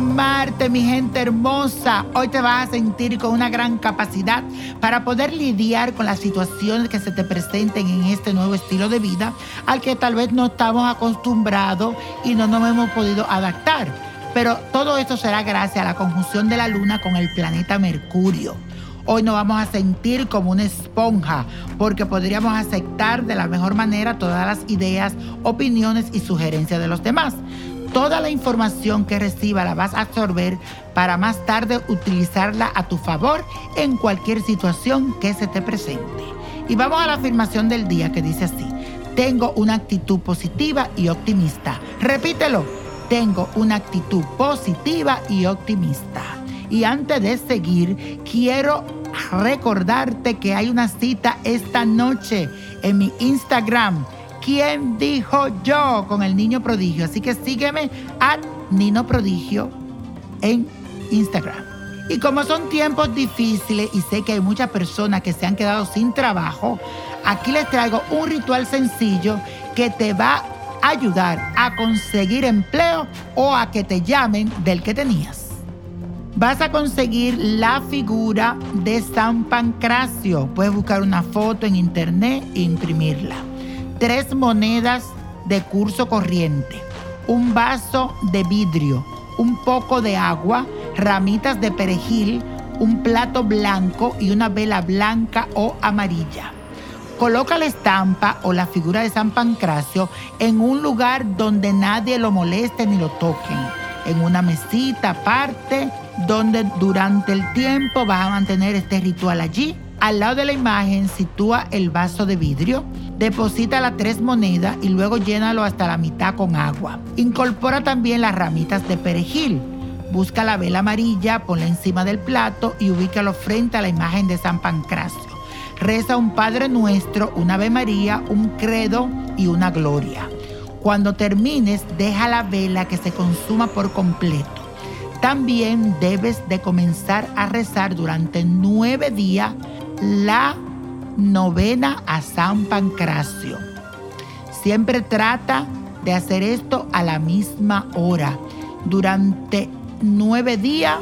Marte, mi gente hermosa. Hoy te vas a sentir con una gran capacidad para poder lidiar con las situaciones que se te presenten en este nuevo estilo de vida al que tal vez no estamos acostumbrados y no nos hemos podido adaptar. Pero todo esto será gracias a la conjunción de la Luna con el planeta Mercurio. Hoy nos vamos a sentir como una esponja porque podríamos aceptar de la mejor manera todas las ideas, opiniones y sugerencias de los demás. Toda la información que reciba la vas a absorber para más tarde utilizarla a tu favor en cualquier situación que se te presente. Y vamos a la afirmación del día que dice así. Tengo una actitud positiva y optimista. Repítelo. Tengo una actitud positiva y optimista. Y antes de seguir, quiero recordarte que hay una cita esta noche en mi Instagram ¿Quién dijo yo? con el niño prodigio. Así que sígueme a Nino Prodigio en Instagram. Y como son tiempos difíciles y sé que hay muchas personas que se han quedado sin trabajo, aquí les traigo un ritual sencillo que te va a ayudar a conseguir empleo o a que te llamen del que tenías. Vas a conseguir la figura de San Pancracio. Puedes buscar una foto en internet e imprimirla tres monedas de curso corriente, un vaso de vidrio, un poco de agua, ramitas de perejil, un plato blanco y una vela blanca o amarilla. Coloca la estampa o la figura de San Pancracio en un lugar donde nadie lo moleste ni lo toquen. En una mesita aparte donde durante el tiempo vas a mantener este ritual allí. Al lado de la imagen sitúa el vaso de vidrio Deposita las tres monedas y luego llénalo hasta la mitad con agua. Incorpora también las ramitas de perejil. Busca la vela amarilla, ponla encima del plato y ubícalo frente a la imagen de San Pancracio. Reza un Padre Nuestro, una Ave María, un credo y una gloria. Cuando termines, deja la vela que se consuma por completo. También debes de comenzar a rezar durante nueve días la novena a San Pancracio. Siempre trata de hacer esto a la misma hora. Durante nueve días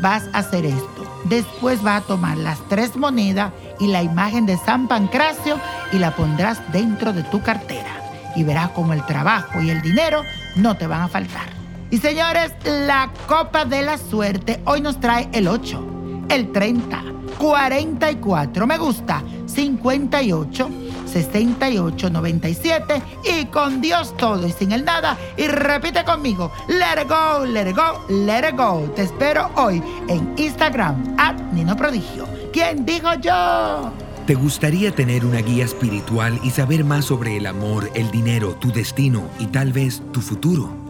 vas a hacer esto. Después vas a tomar las tres monedas y la imagen de San Pancracio y la pondrás dentro de tu cartera. Y verás como el trabajo y el dinero no te van a faltar. Y señores, la copa de la suerte hoy nos trae el 8, el 30 44. Me gusta. 58 68 97 y con Dios todo y sin el nada. Y repite conmigo, let it go, let it go, let it go. Te espero hoy en Instagram, at Nino Prodigio. ¿Quién digo yo? ¿Te gustaría tener una guía espiritual y saber más sobre el amor, el dinero, tu destino y tal vez tu futuro?